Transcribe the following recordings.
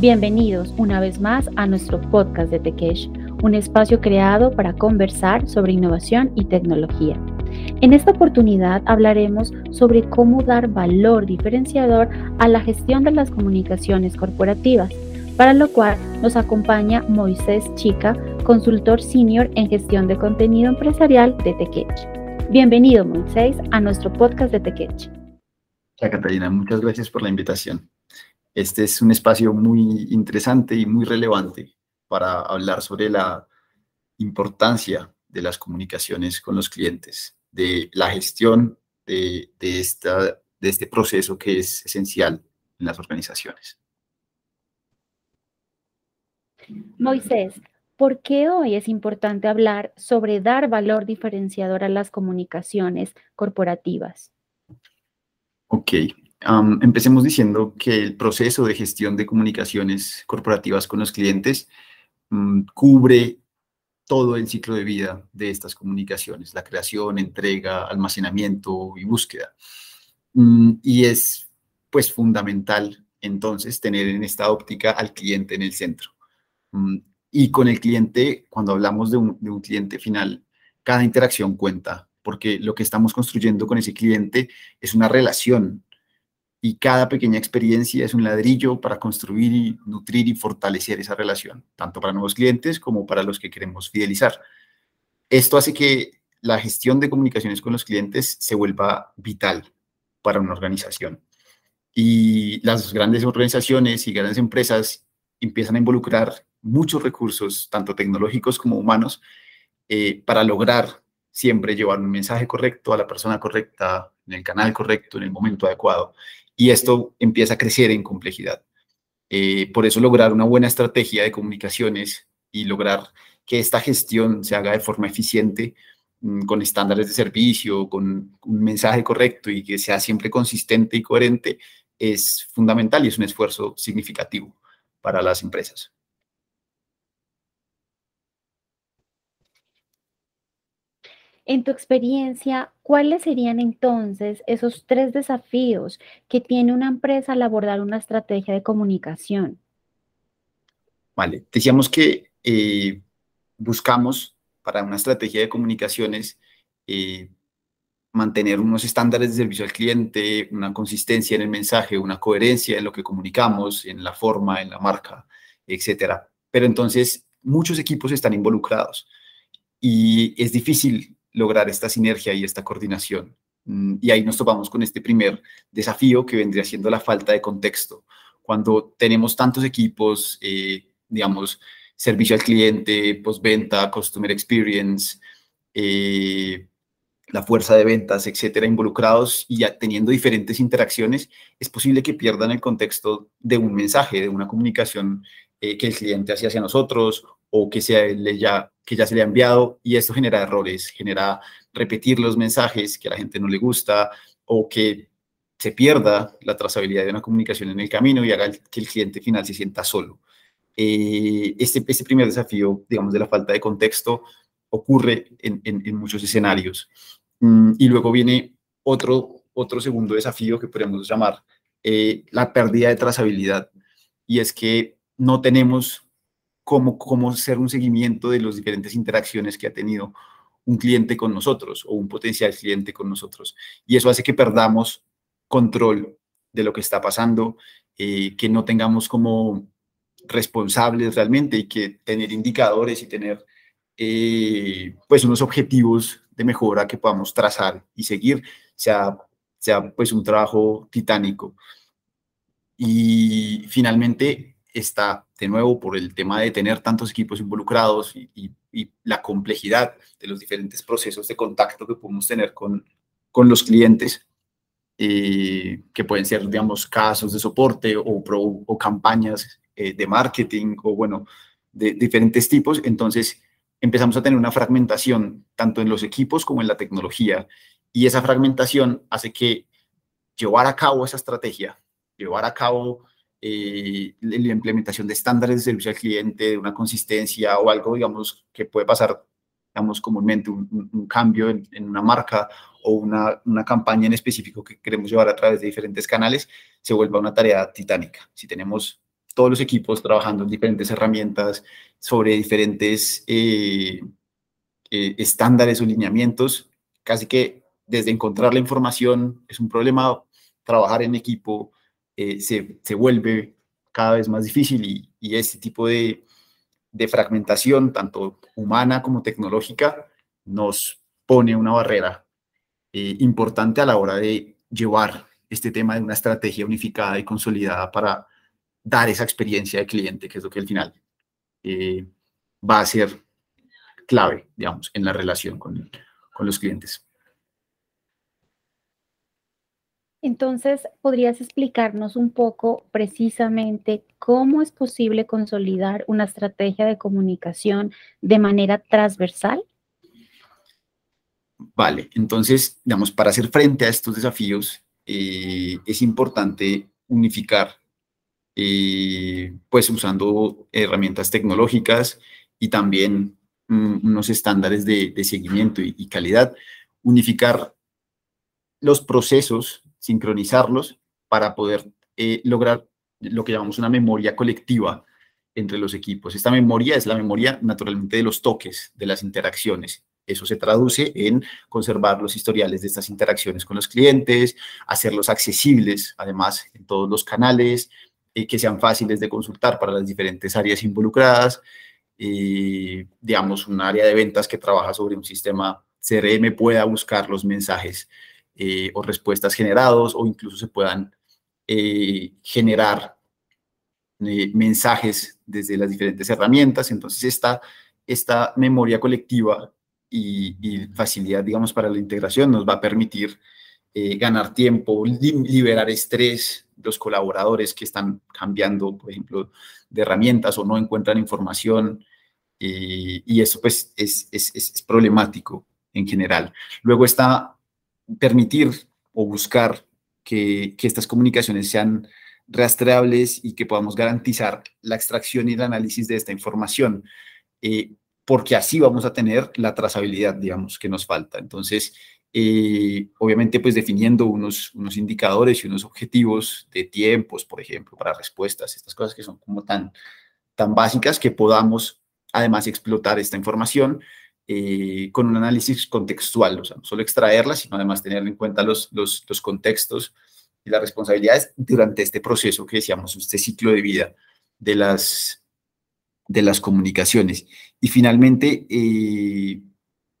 Bienvenidos una vez más a nuestro podcast de Tekesh, un espacio creado para conversar sobre innovación y tecnología. En esta oportunidad hablaremos sobre cómo dar valor diferenciador a la gestión de las comunicaciones corporativas, para lo cual nos acompaña Moisés Chica, consultor senior en gestión de contenido empresarial de Tekesh. Bienvenido, Moisés, a nuestro podcast de Tekesh. Hola, Catalina, muchas gracias por la invitación. Este es un espacio muy interesante y muy relevante para hablar sobre la importancia de las comunicaciones con los clientes, de la gestión de, esta, de este proceso que es esencial en las organizaciones. Moisés, ¿por qué hoy es importante hablar sobre dar valor diferenciador a las comunicaciones corporativas? Ok, empecemos diciendo que el proceso de gestión de comunicaciones corporativas con los clientes mm, cubre todo el ciclo de vida de estas comunicaciones, la creación, entrega, almacenamiento y búsqueda. Mm, y es pues fundamental entonces tener en esta óptica al cliente en el centro. Mm, y con el cliente, cuando hablamos de un cliente final, cada interacción cuenta, porque lo que estamos construyendo con ese cliente es una relación y cada pequeña experiencia es un ladrillo para construir y nutrir y fortalecer esa relación, tanto para nuevos clientes como para los que queremos fidelizar. Esto hace que la gestión de comunicaciones con los clientes se vuelva vital para una organización. Y las grandes organizaciones y grandes empresas empiezan a involucrar muchos recursos, tanto tecnológicos como humanos, eh, para lograr siempre llevar un mensaje correcto a la persona correcta, en el canal correcto, en el momento adecuado y esto empieza a crecer en complejidad. Eh, por eso lograr una buena estrategia de comunicaciones y lograr que esta gestión se haga de forma eficiente, mm, con estándares de servicio, con un mensaje correcto y que sea siempre consistente y coherente, es fundamental y es un esfuerzo significativo para las empresas. En tu experiencia, ¿cuáles serían entonces esos tres desafíos que tiene una empresa al abordar una estrategia de comunicación? Vale, decíamos que eh, buscamos para una estrategia de comunicaciones eh, mantener unos estándares de servicio al cliente, una consistencia en el mensaje, una coherencia en lo que comunicamos, en la forma, en la marca, etcétera. Pero entonces muchos equipos están involucrados y es difícil lograr esta sinergia y esta coordinación. Mm, y ahí nos topamos con este primer desafío que vendría siendo la falta de contexto. Cuando tenemos tantos equipos, eh, digamos, servicio al cliente, postventa, customer experience, eh, la fuerza de ventas, etcétera, involucrados y ya teniendo diferentes interacciones, es posible que pierdan el contexto de un mensaje, de una comunicación eh, que el cliente hace hacia nosotros o que, sea, ya, que ya se le ha enviado y esto genera errores, genera repetir los mensajes que a la gente no le gusta o que se pierda la trazabilidad de una comunicación en el camino y haga que el cliente final se sienta solo. Eh, este, este primer desafío, digamos, de la falta de contexto ocurre en, en, muchos escenarios. Mm, y luego viene otro, otro segundo desafío que podemos llamar eh, la pérdida de trazabilidad. Y es que no tenemos cómo, cómo hacer un seguimiento de las diferentes interacciones que ha tenido un cliente con nosotros o un potencial cliente con nosotros. Y eso hace que perdamos control de lo que está pasando, eh, que no tengamos como responsables realmente y que tener indicadores y tener eh, pues unos objetivos de mejora que podamos trazar y seguir sea, sea pues un trabajo titánico. Y finalmente, está de nuevo por el tema de tener tantos equipos involucrados y, la complejidad de los diferentes procesos de contacto que podemos tener con, los clientes, eh, que pueden ser, digamos, casos de soporte o, o campañas eh, de marketing o, bueno, de, diferentes tipos. Entonces, empezamos a tener una fragmentación tanto en los equipos como en la tecnología. Y esa fragmentación hace que llevar a cabo esa estrategia, llevar a cabo eh, la implementación de estándares de servicio al cliente, de una consistencia o algo, digamos, que puede pasar, digamos, comúnmente un, cambio en, una marca o una, una, campaña en específico que queremos llevar a través de diferentes canales, se vuelva una tarea titánica. Si tenemos todos los equipos trabajando en diferentes herramientas sobre diferentes eh, eh, estándares o lineamientos, casi que desde encontrar la información es un problema, trabajar en equipo eh, se, se, vuelve cada vez más difícil y, y este tipo de, de, fragmentación, tanto humana como tecnológica, nos pone una barrera importante a la hora de llevar este tema de una estrategia unificada y consolidada para dar esa experiencia de cliente, que es lo que al final eh, va a ser clave, digamos, en la relación con, con los clientes. Entonces, ¿podrías explicarnos un poco precisamente cómo es posible consolidar una estrategia de comunicación de manera transversal? Vale, entonces, digamos, para hacer frente a estos desafíos, eh, es importante unificar eh, pues usando herramientas tecnológicas y también mm, unos estándares de, seguimiento y, calidad, unificar los procesos, sincronizarlos para poder eh, lograr lo que llamamos una memoria colectiva entre los equipos. Esta memoria es la memoria naturalmente de los toques, de las interacciones. Eso se traduce en conservar los historiales de estas interacciones con los clientes, hacerlos accesibles, además, en todos los canales, que sean fáciles de consultar para las diferentes áreas involucradas. digamos, un área de ventas que trabaja sobre un sistema CRM pueda buscar los mensajes eh, o respuestas generados o incluso se puedan eh, generar eh, mensajes desde las diferentes herramientas. Entonces, esta, esta memoria colectiva y, y, facilidad, digamos, para la integración nos va a permitir ganar tiempo, liberar estrés, los colaboradores que están cambiando, por ejemplo, de herramientas o no encuentran información y, eso pues es, es, problemático en general. Luego está permitir o buscar que, estas comunicaciones sean rastreables y que podamos garantizar la extracción y el análisis de esta información, eh, porque así vamos a tener la trazabilidad, digamos, que nos falta. Entonces, eh, obviamente pues definiendo unos, indicadores y unos objetivos de tiempos, por ejemplo, para respuestas, estas cosas que son como tan básicas que podamos además explotar esta información eh, con un análisis contextual, o sea, no solo extraerla, sino además tener en cuenta los, los, los contextos y las responsabilidades durante este proceso que decíamos, este ciclo de vida de las, de las comunicaciones. Y finalmente, eh,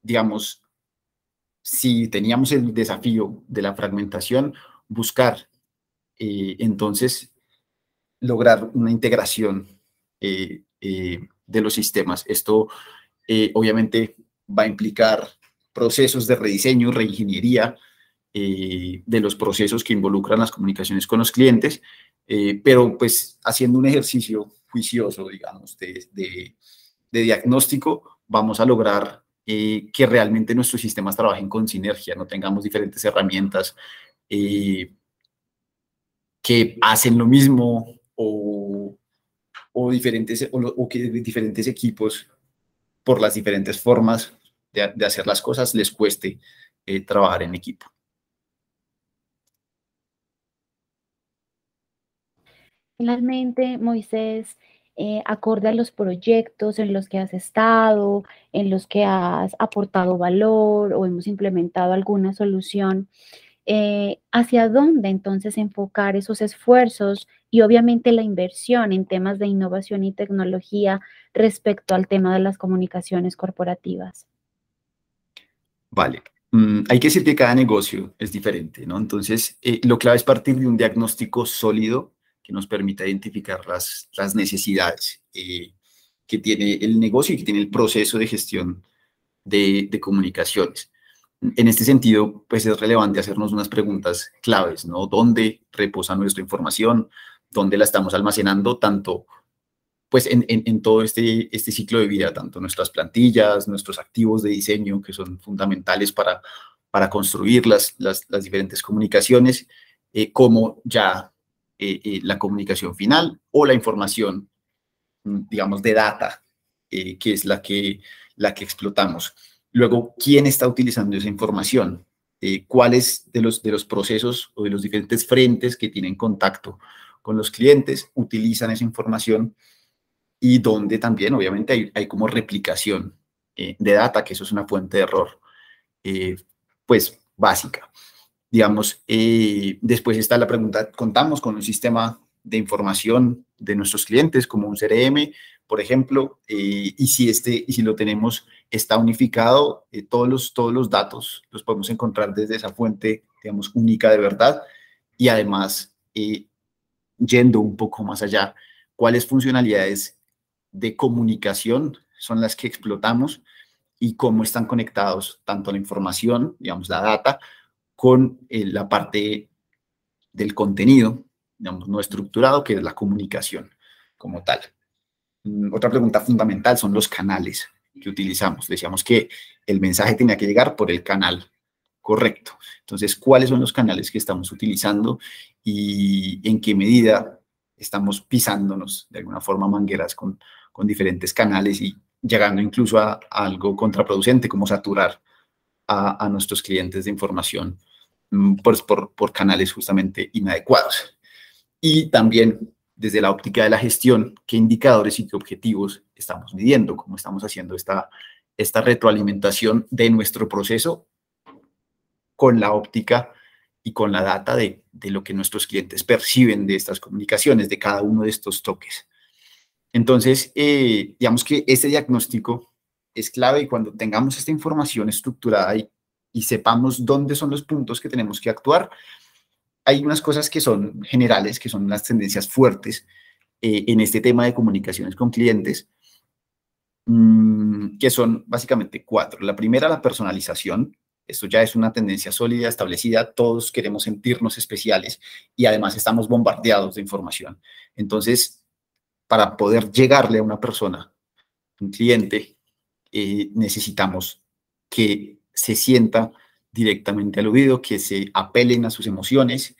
digamos, si teníamos el desafío de la fragmentación, buscar eh, entonces lograr una integración eh, eh, de los sistemas. Esto obviamente va a implicar procesos de rediseño, reingeniería de los procesos que involucran las comunicaciones con los clientes, pero pues haciendo un ejercicio juicioso, digamos, de, de diagnóstico, vamos a lograr eh, que realmente nuestros sistemas trabajen con sinergia, no tengamos diferentes herramientas eh, que hacen lo mismo o, o diferentes, o, que diferentes equipos por las diferentes formas de, hacer las cosas les cueste eh, trabajar en equipo. Finalmente, Moisés, eh, acorde a los proyectos en los que has estado, en los que has aportado valor o hemos implementado alguna solución. Eh, ¿Hacia dónde entonces enfocar esos esfuerzos y obviamente la inversión en temas de innovación y tecnología respecto al tema de las comunicaciones corporativas? Vale. Mm, hay que decir que cada negocio es diferente, ¿no? Entonces, eh, lo clave es partir de un diagnóstico sólido que nos permita identificar las, las necesidades eh, que tiene el negocio y que tiene el proceso de gestión de, de, comunicaciones. En este sentido, pues es relevante hacernos unas preguntas claves, ¿no? ¿Dónde reposa nuestra información? ¿Dónde la estamos almacenando? Tanto, pues en, todo este, este ciclo de vida, tanto nuestras plantillas, nuestros activos de diseño, que son fundamentales para, construir las, diferentes comunicaciones, eh, como ya eh, eh, la comunicación final o la información, mm, digamos, de data, que es la que explotamos. Luego, ¿quién está utilizando esa información? ¿Cuáles de los, de los procesos o de los diferentes frentes que tienen contacto con los clientes, utilizan esa información y donde también obviamente hay, hay como replicación eh, de data, que eso es una fuente de error, eh, pues básica. Digamos, eh, después está la pregunta, ¿contamos con un sistema de información de nuestros clientes como un CRM, por ejemplo? y, si este, y si lo tenemos, está unificado, todos, los, todos los datos los podemos encontrar desde esa fuente, digamos, única de verdad. Y además, yendo un poco más allá, ¿cuáles funcionalidades de comunicación son las que explotamos y cómo están conectados tanto la información, digamos, la data, con eh, la parte del contenido, digamos, no estructurado, que es la comunicación como tal. Mm, otra pregunta fundamental son los canales que utilizamos. Decíamos que el mensaje tenía que llegar por el canal correcto. Entonces, ¿cuáles son los canales que estamos utilizando y en qué medida estamos pisándonos de alguna forma mangueras con, con diferentes canales y llegando incluso a, algo contraproducente como saturar a, nuestros clientes de información mm, pues por, por, canales justamente inadecuados. Y también desde la óptica de la gestión, qué indicadores y qué objetivos estamos midiendo, cómo estamos haciendo esta, esta retroalimentación de nuestro proceso con la óptica y con la data de, de, lo que nuestros clientes perciben de estas comunicaciones, de cada uno de estos toques. Entonces, eh, digamos que este diagnóstico es clave y cuando tengamos esta información estructurada y, y, sepamos dónde son los puntos que tenemos que actuar, hay unas cosas que son generales, que son las tendencias fuertes eh, en este tema de comunicaciones con clientes, mmm, que son básicamente cuatro. La primera, la personalización. Esto ya es una tendencia sólida, establecida. Todos queremos sentirnos especiales y además estamos bombardeados de información. Entonces, para poder llegarle a una persona, un cliente, eh, necesitamos que se sienta directamente aludido, que se apelen a sus emociones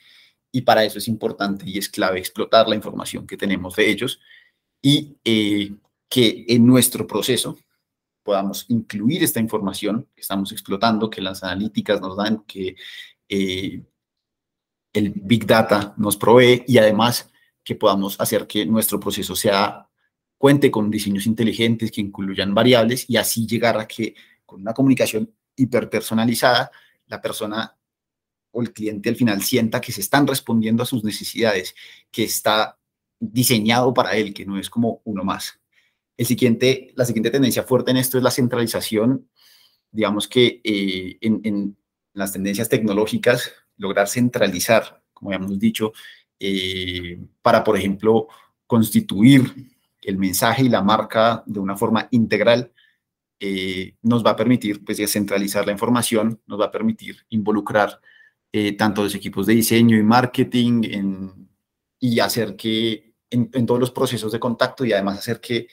y para eso es importante y es clave explotar la información que tenemos de ellos y eh, que en nuestro proceso podamos incluir esta información que estamos explotando, que las analíticas nos dan, que eh, el Big Data nos provee y además que podamos hacer que nuestro proceso sea cuente con diseños inteligentes que incluyan variables y así llegar a que con una comunicación hiperpersonalizada la persona o el cliente al final sienta que se están respondiendo a sus necesidades, que está diseñado para él, que no es como uno más. El siguiente, la siguiente tendencia fuerte en esto es la centralización. Digamos que eh, en, las tendencias tecnológicas, lograr centralizar, como habíamos dicho, eh, para, por ejemplo, constituir el mensaje y la marca de una forma integral, eh, nos va a permitir pues, descentralizar la información, nos va a permitir involucrar eh, tanto los equipos de diseño y marketing y hacer que en, todos los procesos de contacto y además hacer que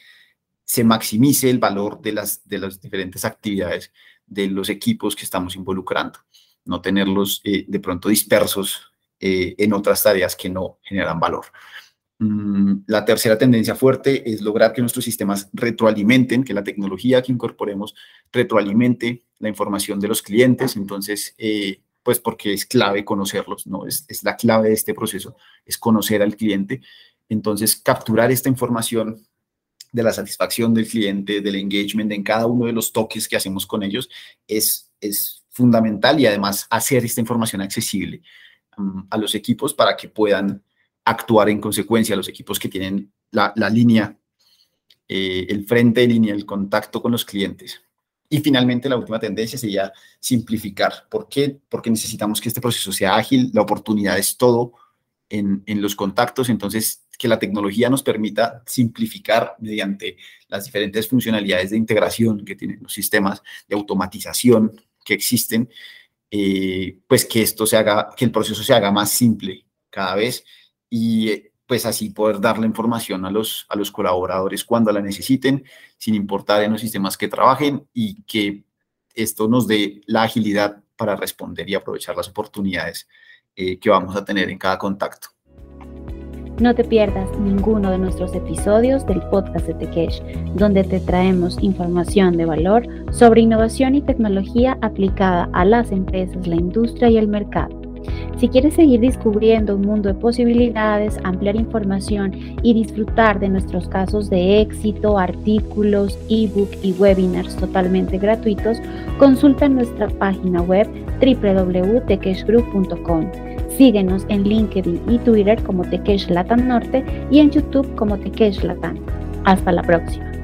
se maximice el valor de las, de las diferentes actividades de los equipos que estamos involucrando, no tenerlos de pronto dispersos eh, en otras tareas que no generan valor. Mm, la tercera tendencia fuerte es lograr que nuestros sistemas retroalimenten, que la tecnología que incorporemos retroalimente la información de los clientes. Entonces, eh, pues porque es clave conocerlos, ¿no? Es, es, la clave de este proceso, es conocer al cliente. Entonces, capturar esta información de la satisfacción del cliente, del engagement en cada uno de los toques que hacemos con ellos, es, es fundamental y además hacer esta información accesible a los equipos para que puedan actuar en consecuencia, los equipos que tienen la, línea, eh, el frente de línea, el contacto con los clientes. Y finalmente, la última tendencia sería simplificar. ¿Por qué? Porque necesitamos que este proceso sea ágil, la oportunidad es todo en, en los contactos, entonces que la tecnología nos permita simplificar mediante las diferentes funcionalidades de integración que tienen los sistemas de automatización que existen eh, pues que esto se haga, que el proceso se haga más simple cada vez y pues así poder dar la información a los, a los colaboradores cuando la necesiten, sin importar en los sistemas que trabajen y que esto nos dé la agilidad para responder y aprovechar las oportunidades eh, que vamos a tener en cada contacto. No te pierdas ninguno de nuestros episodios del podcast de Tekesh, donde te traemos información de valor sobre innovación y tecnología aplicada a las empresas, la industria y el mercado. Si quieres seguir descubriendo un mundo de posibilidades, ampliar información y disfrutar de nuestros casos de éxito, artículos, ebook y webinars totalmente gratuitos, consulta nuestra página web www.tekeshgroup.com. Síguenos en LinkedIn y Twitter como Tekesh Latam Norte y en YouTube como Tekesh Latam. Hasta la próxima.